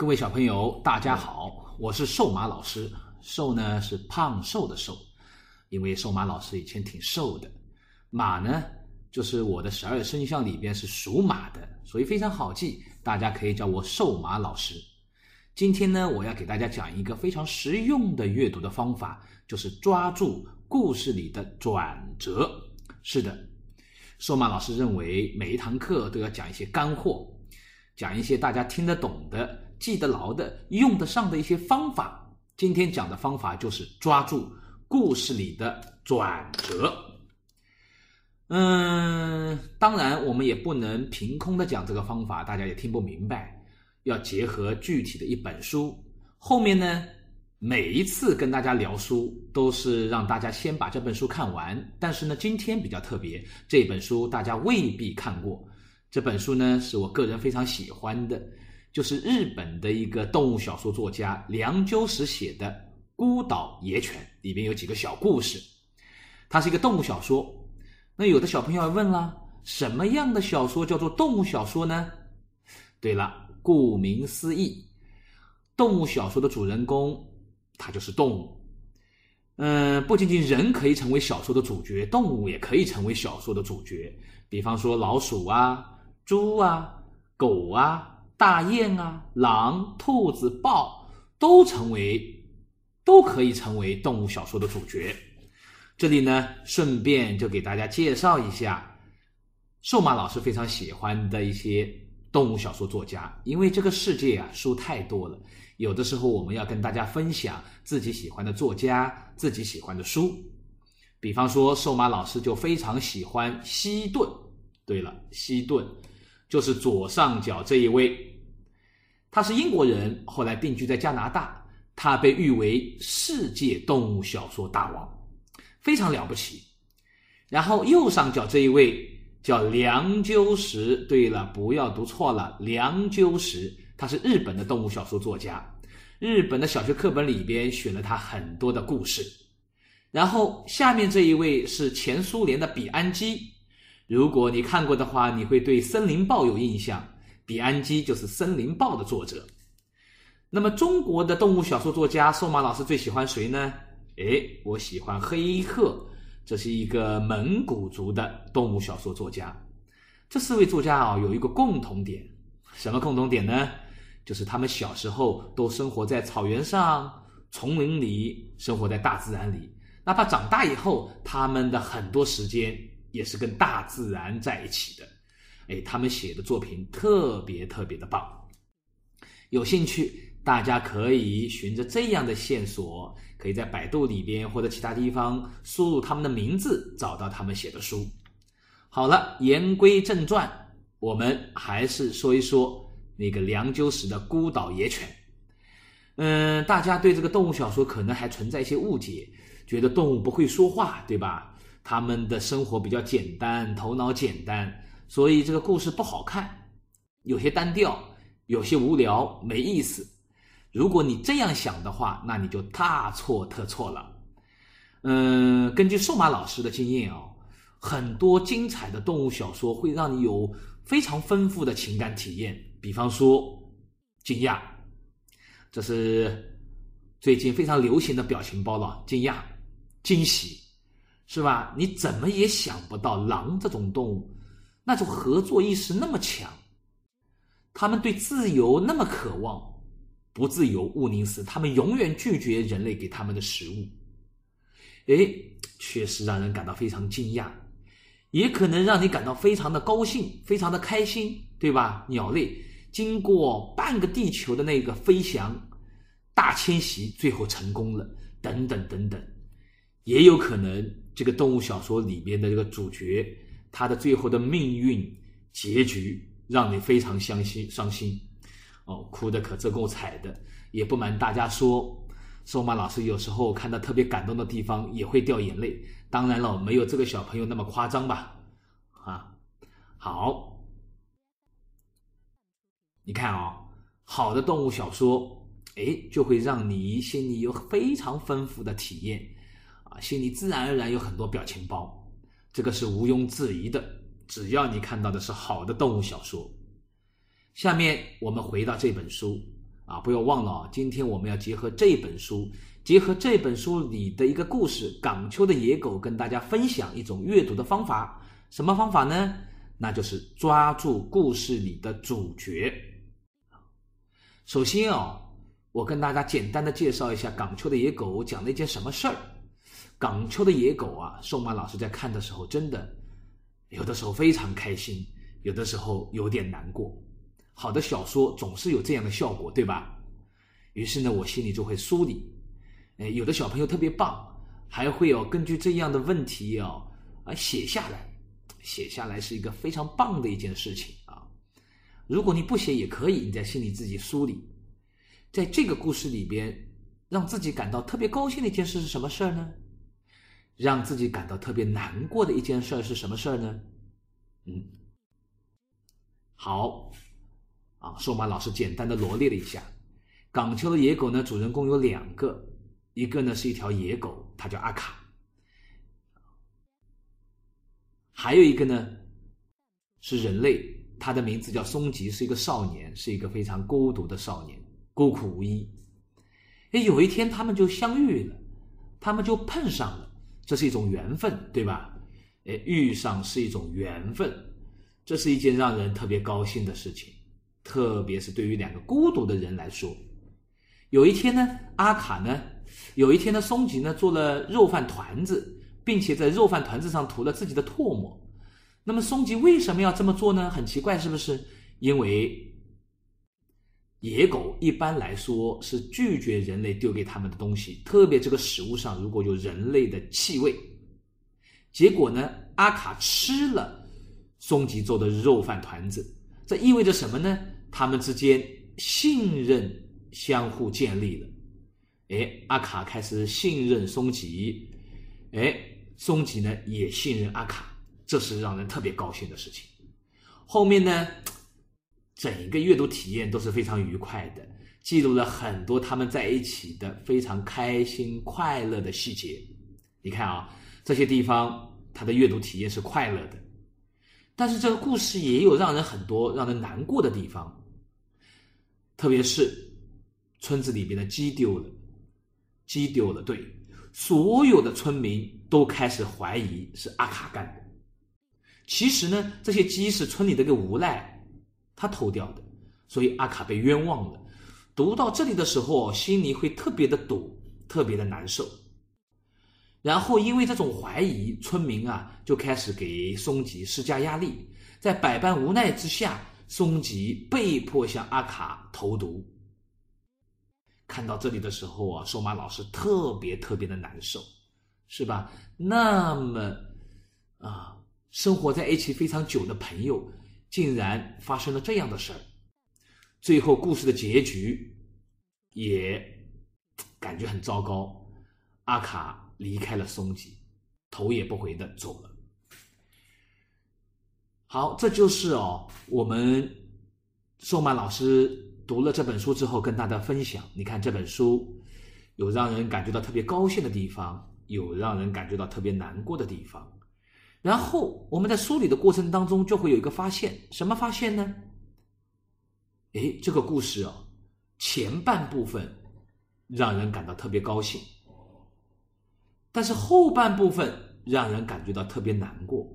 各位小朋友，大家好，我是瘦马老师。瘦呢是胖瘦的瘦，因为瘦马老师以前挺瘦的。马呢就是我的十二生肖里边是属马的，所以非常好记，大家可以叫我瘦马老师。今天呢，我要给大家讲一个非常实用的阅读的方法，就是抓住故事里的转折。是的，瘦马老师认为每一堂课都要讲一些干货，讲一些大家听得懂的。记得牢的、用得上的一些方法，今天讲的方法就是抓住故事里的转折。嗯，当然我们也不能凭空的讲这个方法，大家也听不明白，要结合具体的一本书。后面呢，每一次跟大家聊书，都是让大家先把这本书看完。但是呢，今天比较特别，这本书大家未必看过。这本书呢，是我个人非常喜欢的。就是日本的一个动物小说作家梁鸠石写的《孤岛野犬》，里面有几个小故事。它是一个动物小说。那有的小朋友问了：什么样的小说叫做动物小说呢？对了，顾名思义，动物小说的主人公它就是动物。嗯，不仅仅人可以成为小说的主角，动物也可以成为小说的主角。比方说老鼠啊、猪啊、狗啊。大雁啊，狼、兔子、豹都成为，都可以成为动物小说的主角。这里呢，顺便就给大家介绍一下，瘦马老师非常喜欢的一些动物小说作家。因为这个世界啊，书太多了，有的时候我们要跟大家分享自己喜欢的作家、自己喜欢的书。比方说，瘦马老师就非常喜欢西顿。对了，西顿就是左上角这一位。他是英国人，后来定居在加拿大。他被誉为世界动物小说大王，非常了不起。然后右上角这一位叫梁鸠石，对了，不要读错了，梁鸠石，他是日本的动物小说作家。日本的小学课本里边选了他很多的故事。然后下面这一位是前苏联的比安基，如果你看过的话，你会对《森林报》有印象。比安基就是《森林报》的作者。那么，中国的动物小说作家宋马老师最喜欢谁呢？哎，我喜欢黑鹤，这是一个蒙古族的动物小说作家。这四位作家啊，有一个共同点，什么共同点呢？就是他们小时候都生活在草原上、丛林里，生活在大自然里。哪怕长大以后，他们的很多时间也是跟大自然在一起的。哎，他们写的作品特别特别的棒，有兴趣大家可以循着这样的线索，可以在百度里边或者其他地方输入他们的名字，找到他们写的书。好了，言归正传，我们还是说一说那个梁鸠石的《孤岛野犬》。嗯，大家对这个动物小说可能还存在一些误解，觉得动物不会说话，对吧？他们的生活比较简单，头脑简单。所以这个故事不好看，有些单调，有些无聊，没意思。如果你这样想的话，那你就大错特错了。嗯，根据瘦马老师的经验哦，很多精彩的动物小说会让你有非常丰富的情感体验。比方说，惊讶，这是最近非常流行的表情包了。惊讶、惊喜，是吧？你怎么也想不到狼这种动物。那种合作意识那么强，他们对自由那么渴望，不自由勿宁死，他们永远拒绝人类给他们的食物。哎，确实让人感到非常惊讶，也可能让你感到非常的高兴，非常的开心，对吧？鸟类经过半个地球的那个飞翔大迁徙，最后成功了，等等等等，也有可能这个动物小说里面的这个主角。他的最后的命运结局让你非常伤心，伤心，哦，哭的可真够惨的。也不瞒大家说，瘦马老师有时候看到特别感动的地方也会掉眼泪。当然了，没有这个小朋友那么夸张吧？啊，好，你看啊，好的动物小说，哎，就会让你心里有非常丰富的体验，啊，心里自然而然有很多表情包。这个是毋庸置疑的。只要你看到的是好的动物小说，下面我们回到这本书啊，不要忘了，今天我们要结合这本书，结合这本书里的一个故事《港丘的野狗》，跟大家分享一种阅读的方法。什么方法呢？那就是抓住故事里的主角。首先哦，我跟大家简单的介绍一下《港丘的野狗》讲了一件什么事儿。《港丘的野狗》啊，宋马老师在看的时候，真的有的时候非常开心，有的时候有点难过。好的小说总是有这样的效果，对吧？于是呢，我心里就会梳理。哎，有的小朋友特别棒，还会有根据这样的问题哦啊写下来，写下来是一个非常棒的一件事情啊。如果你不写也可以，你在心里自己梳理。在这个故事里边，让自己感到特别高兴的一件事是什么事儿呢？让自己感到特别难过的一件事是什么事儿呢？嗯，好。啊，寿马老师简单的罗列了一下，港丘的野狗呢，主人公有两个，一个呢是一条野狗，它叫阿卡，还有一个呢是人类，他的名字叫松吉，是一个少年，是一个非常孤独的少年，孤苦无依。哎，有一天他们就相遇了，他们就碰上了，这是一种缘分，对吧？哎，遇上是一种缘分，这是一件让人特别高兴的事情。特别是对于两个孤独的人来说，有一天呢，阿卡呢，有一天呢，松吉呢做了肉饭团子，并且在肉饭团子上涂了自己的唾沫。那么松吉为什么要这么做呢？很奇怪，是不是？因为野狗一般来说是拒绝人类丢给他们的东西，特别这个食物上如果有人类的气味。结果呢，阿卡吃了松吉做的肉饭团子。这意味着什么呢？他们之间信任相互建立了。哎，阿卡开始信任松吉，哎，松吉呢也信任阿卡，这是让人特别高兴的事情。后面呢，整个阅读体验都是非常愉快的，记录了很多他们在一起的非常开心快乐的细节。你看啊，这些地方他的阅读体验是快乐的。但是这个故事也有让人很多让人难过的地方，特别是村子里边的鸡丢了，鸡丢了，对，所有的村民都开始怀疑是阿卡干的。其实呢，这些鸡是村里的个无赖，他偷掉的，所以阿卡被冤枉了。读到这里的时候，心里会特别的堵，特别的难受。然后，因为这种怀疑，村民啊就开始给松吉施加压力。在百般无奈之下，松吉被迫向阿卡投毒。看到这里的时候啊，瘦马老师特别特别的难受，是吧？那么啊，生活在一起非常久的朋友，竟然发生了这样的事儿。最后，故事的结局也感觉很糟糕。阿卡。离开了松吉，头也不回的走了。好，这就是哦，我们宋曼老师读了这本书之后跟大家分享。你看这本书有让人感觉到特别高兴的地方，有让人感觉到特别难过的地方。然后我们在梳理的过程当中，就会有一个发现，什么发现呢？哎，这个故事哦，前半部分让人感到特别高兴。但是后半部分让人感觉到特别难过，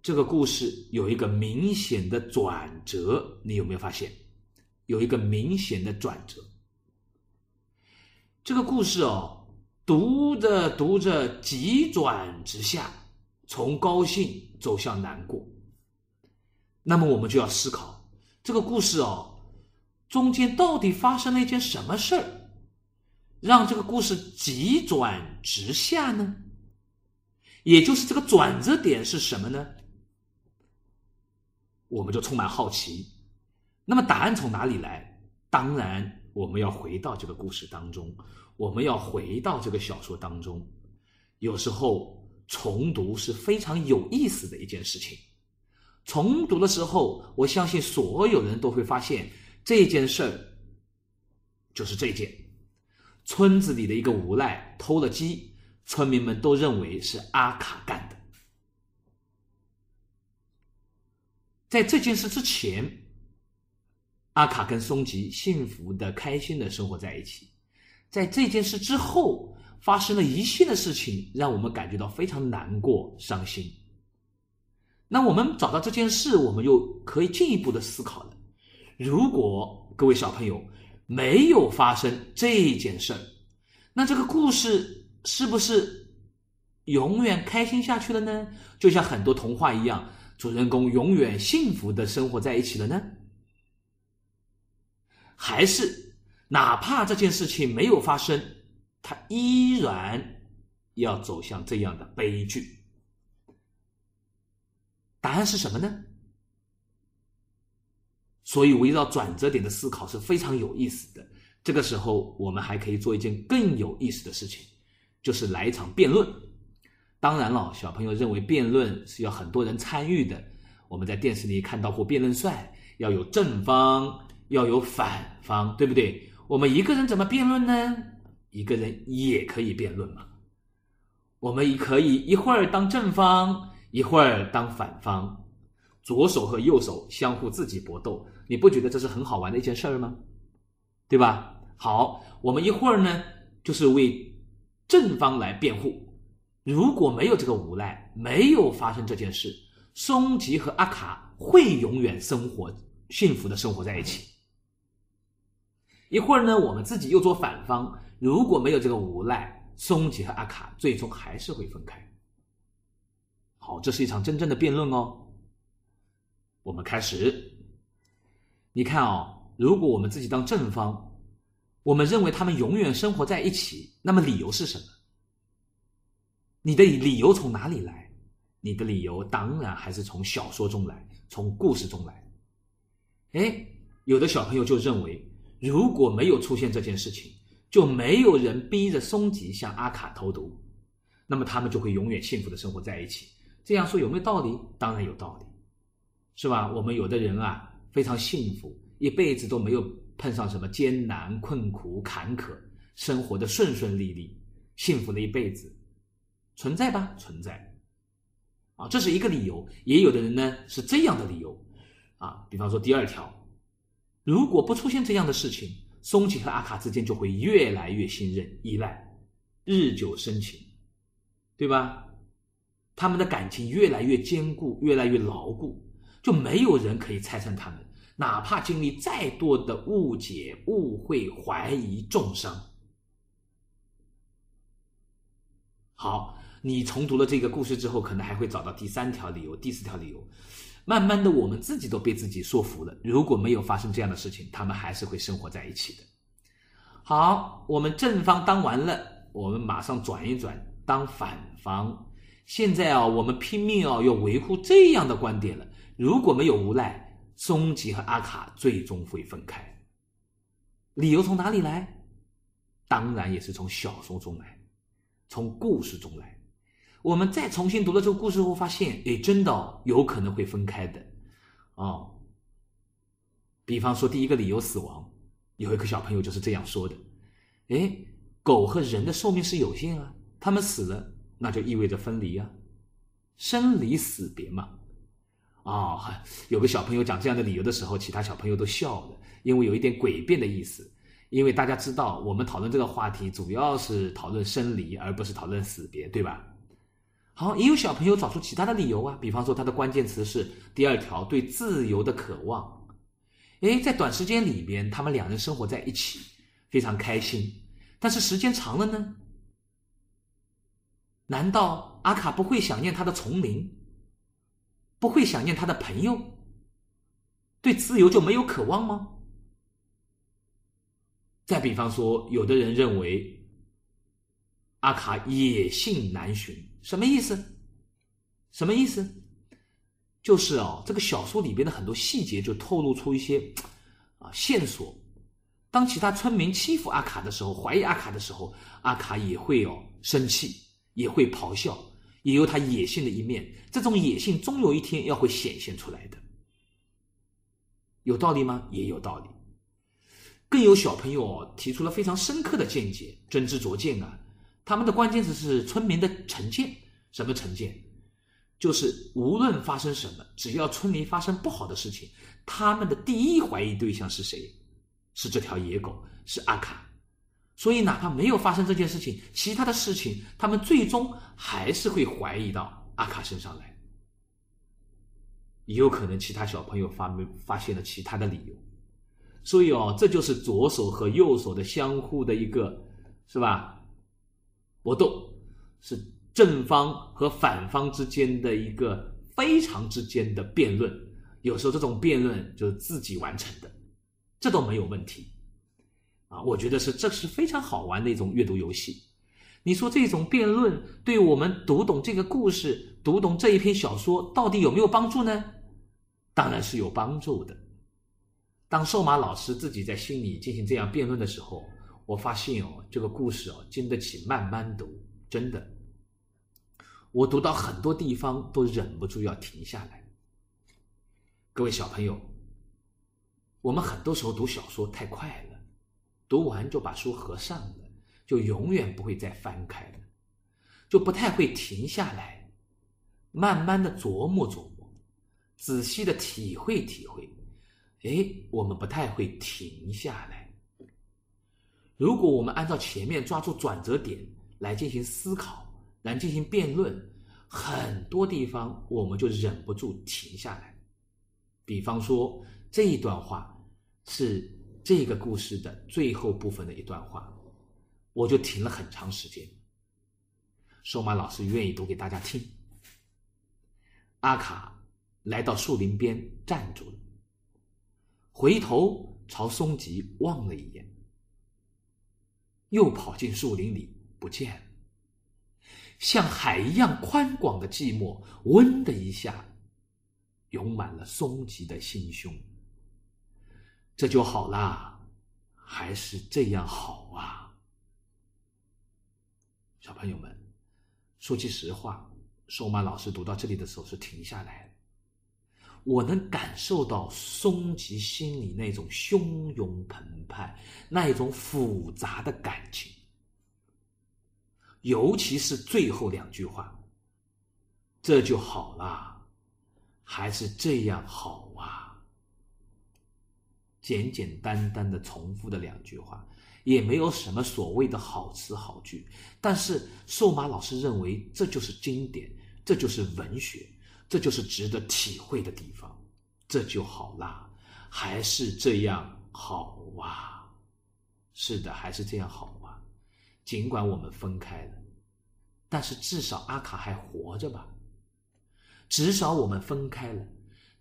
这个故事有一个明显的转折，你有没有发现？有一个明显的转折。这个故事哦，读着读着急转直下，从高兴走向难过。那么我们就要思考，这个故事哦，中间到底发生了一件什么事儿？让这个故事急转直下呢？也就是这个转折点是什么呢？我们就充满好奇。那么答案从哪里来？当然，我们要回到这个故事当中，我们要回到这个小说当中。有时候重读是非常有意思的一件事情。重读的时候，我相信所有人都会发现这件事儿就是这件。村子里的一个无赖偷了鸡，村民们都认为是阿卡干的。在这件事之前，阿卡跟松吉幸福的、开心的生活在一起。在这件事之后，发生了一系列事情，让我们感觉到非常难过、伤心。那我们找到这件事，我们又可以进一步的思考了：如果各位小朋友没有发生这件事，那这个故事是不是永远开心下去了呢？就像很多童话一样，主人公永远幸福的生活在一起了呢？还是哪怕这件事情没有发生，他依然要走向这样的悲剧？答案是什么呢？所以围绕转折点的思考是非常有意思的。这个时候，我们还可以做一件更有意思的事情，就是来一场辩论。当然了，小朋友认为辩论是要很多人参与的。我们在电视里看到过辩论赛，要有正方，要有反方，对不对？我们一个人怎么辩论呢？一个人也可以辩论嘛。我们也可以一会儿当正方。一会儿当反方，左手和右手相互自己搏斗，你不觉得这是很好玩的一件事儿吗？对吧？好，我们一会儿呢，就是为正方来辩护。如果没有这个无赖，没有发生这件事，松吉和阿卡会永远生活幸福的生活在一起。一会儿呢，我们自己又做反方。如果没有这个无赖，松吉和阿卡最终还是会分开。好，这是一场真正的辩论哦。我们开始。你看哦，如果我们自己当正方，我们认为他们永远生活在一起，那么理由是什么？你的理由从哪里来？你的理由当然还是从小说中来，从故事中来。哎，有的小朋友就认为，如果没有出现这件事情，就没有人逼着松吉向阿卡投毒，那么他们就会永远幸福的生活在一起。这样说有没有道理？当然有道理，是吧？我们有的人啊，非常幸福，一辈子都没有碰上什么艰难困苦坎坷，生活的顺顺利利，幸福了一辈子，存在吧？存在，啊，这是一个理由。也有的人呢是这样的理由，啊，比方说第二条，如果不出现这样的事情，松井和阿卡之间就会越来越信任、依赖，日久生情，对吧？他们的感情越来越坚固，越来越牢固，就没有人可以拆散他们，哪怕经历再多的误解、误会、怀疑、重伤。好，你重读了这个故事之后，可能还会找到第三条理由、第四条理由。慢慢的，我们自己都被自己说服了。如果没有发生这样的事情，他们还是会生活在一起的。好，我们正方当完了，我们马上转一转，当反方。现在啊，我们拼命啊，要维护这样的观点了。如果没有无赖，松吉和阿卡最终会分开。理由从哪里来？当然也是从小说中来，从故事中来。我们再重新读了这个故事后，发现，哎，真的有可能会分开的。哦，比方说第一个理由死亡，有一个小朋友就是这样说的。哎，狗和人的寿命是有限啊，他们死了。那就意味着分离啊，生离死别嘛。啊，有个小朋友讲这样的理由的时候，其他小朋友都笑了，因为有一点诡辩的意思。因为大家知道，我们讨论这个话题主要是讨论生离，而不是讨论死别，对吧？好，也有小朋友找出其他的理由啊，比方说他的关键词是第二条，对自由的渴望。哎，在短时间里边，他们两人生活在一起，非常开心。但是时间长了呢？难道阿卡不会想念他的丛林，不会想念他的朋友，对自由就没有渴望吗？再比方说，有的人认为阿卡野性难寻，什么意思？什么意思？就是哦，这个小说里边的很多细节就透露出一些啊线索。当其他村民欺负阿卡的时候，怀疑阿卡的时候，阿卡也会哦生气。也会咆哮，也有他野性的一面。这种野性终有一天要会显现出来的，有道理吗？也有道理。更有小朋友提出了非常深刻的见解，真知灼见啊！他们的关键词是村民的成见，什么成见？就是无论发生什么，只要村里发生不好的事情，他们的第一怀疑对象是谁？是这条野狗，是阿卡。所以，哪怕没有发生这件事情，其他的事情，他们最终还是会怀疑到阿卡身上来。也有可能其他小朋友发没发现了其他的理由。所以哦，这就是左手和右手的相互的一个，是吧？搏斗是。正方和反方之间的一个非常之间的辩论，有时候这种辩论就是自己完成的，这都没有问题，啊，我觉得是这是非常好玩的一种阅读游戏。你说这种辩论对我们读懂这个故事、读懂这一篇小说到底有没有帮助呢？当然是有帮助的。当瘦马老师自己在心里进行这样辩论的时候，我发现哦，这个故事哦经得起慢慢读，真的。我读到很多地方都忍不住要停下来。各位小朋友，我们很多时候读小说太快了，读完就把书合上了，就永远不会再翻开了，就不太会停下来，慢慢的琢磨琢磨，仔细的体会体会。哎，我们不太会停下来。如果我们按照前面抓住转折点来进行思考。来进行辩论，很多地方我们就忍不住停下来。比方说这一段话是这个故事的最后部分的一段话，我就停了很长时间。瘦马老师愿意读给大家听。阿卡来到树林边站住了，回头朝松吉望了一眼，又跑进树林里不见了。像海一样宽广的寂寞，嗡的一下，涌满了松吉的心胸。这就好啦，还是这样好啊？小朋友们，说句实话，瘦马老师读到这里的时候是停下来我能感受到松吉心里那种汹涌澎湃、那一种复杂的感情。尤其是最后两句话，这就好啦，还是这样好啊？简简单单的重复的两句话，也没有什么所谓的好词好句，但是瘦马老师认为这就是经典，这就是文学，这就是值得体会的地方。这就好啦，还是这样好啊？是的，还是这样好哇。尽管我们分开了，但是至少阿卡还活着吧。至少我们分开了，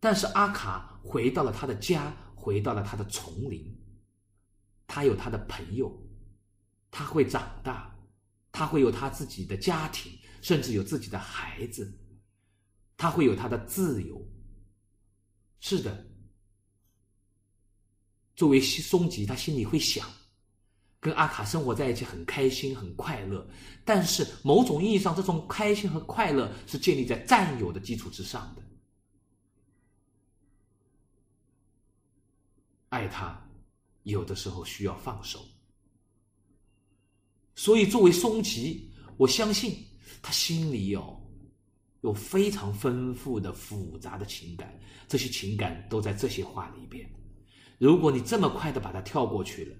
但是阿卡回到了他的家，回到了他的丛林。他有他的朋友，他会长大，他会有他自己的家庭，甚至有自己的孩子。他会有他的自由。是的，作为松吉，他心里会想。跟阿卡生活在一起很开心很快乐，但是某种意义上，这种开心和快乐是建立在占有的基础之上的。爱他，有的时候需要放手。所以，作为松吉，我相信他心里有有非常丰富的复杂的情感，这些情感都在这些话里边。如果你这么快的把它跳过去了。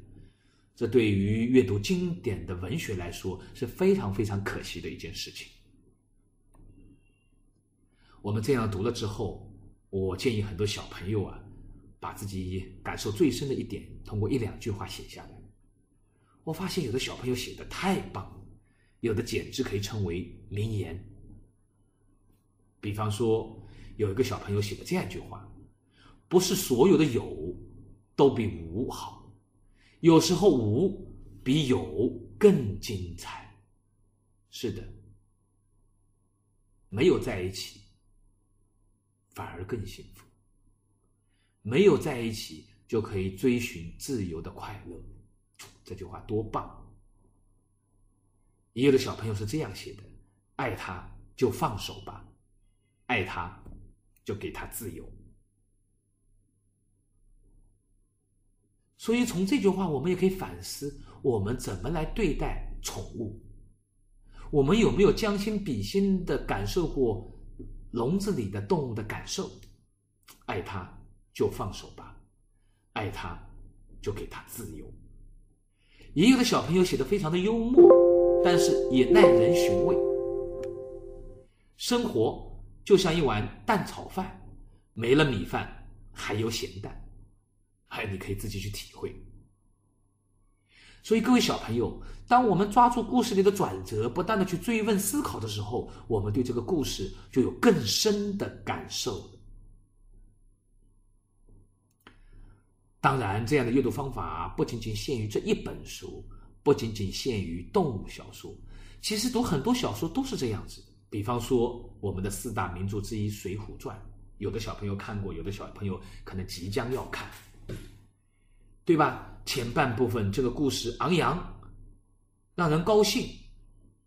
这对于阅读经典的文学来说是非常非常可惜的一件事情。我们这样读了之后，我建议很多小朋友啊，把自己感受最深的一点，通过一两句话写下来。我发现有的小朋友写的太棒了，有的简直可以称为名言。比方说，有一个小朋友写了这样一句话：“不是所有的有都比无好。”有时候无比有更精彩，是的，没有在一起反而更幸福，没有在一起就可以追寻自由的快乐，这句话多棒！也有的小朋友是这样写的：爱他就放手吧，爱他就给他自由。所以，从这句话，我们也可以反思：我们怎么来对待宠物？我们有没有将心比心的感受过笼子里的动物的感受，爱它就放手吧，爱它就给它自由。也有的小朋友写的非常的幽默，但是也耐人寻味。生活就像一碗蛋炒饭，没了米饭还有咸蛋，还你可以自己去体会。所以各位小朋友，当我们抓住故事里的转折，不断的去追问思考的时候，我们对这个故事就有更深的感受。当然，这样的阅读方法不仅仅限于这一本书，不仅仅限于动物小说，其实读很多小说都是这样子。比方说，我们的四大名著之一《水浒传》，有的小朋友看过，有的小朋友可能即将要看，对吧？前半部分这个故事昂扬，让人高兴，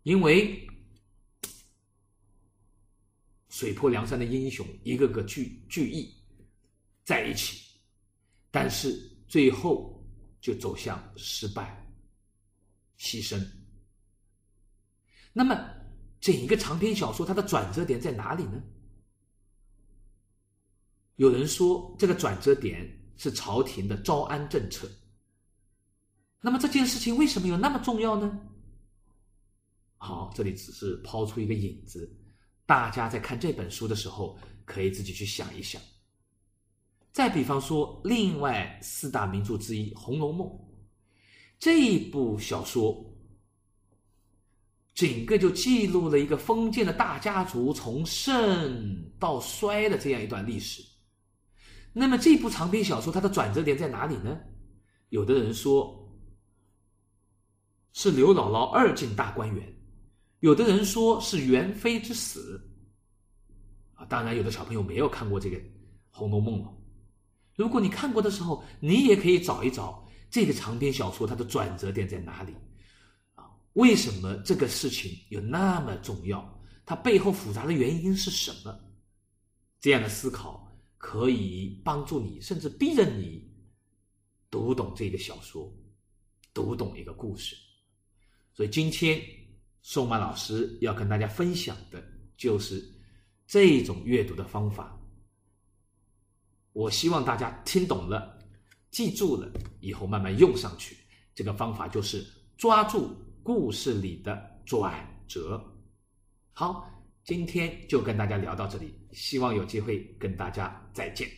因为水泊梁山的英雄一个个聚聚义在一起。但是最后就走向失败、牺牲。那么，整一个长篇小说它的转折点在哪里呢？有人说，这个转折点是朝廷的招安政策。那么这件事情为什么有那么重要呢？好，这里只是抛出一个引子，大家在看这本书的时候，可以自己去想一想。再比方说，另外四大名著之一《红楼梦》，这一部小说，整个就记录了一个封建的大家族从盛到衰的这样一段历史。那么这部长篇小说它的转折点在哪里呢？有的人说是刘姥姥二进大观园，有的人说是元妃之死。啊，当然有的小朋友没有看过这个《红楼梦》了。如果你看过的时候，你也可以找一找这个长篇小说它的转折点在哪里，为什么这个事情有那么重要？它背后复杂的原因是什么？这样的思考可以帮助你，甚至逼着你读懂这个小说，读懂一个故事。所以今天宋曼老师要跟大家分享的就是这种阅读的方法。我希望大家听懂了，记住了，以后慢慢用上去。这个方法就是抓住故事里的转折。好今天就跟大家聊到这里希望有机会跟大家再见。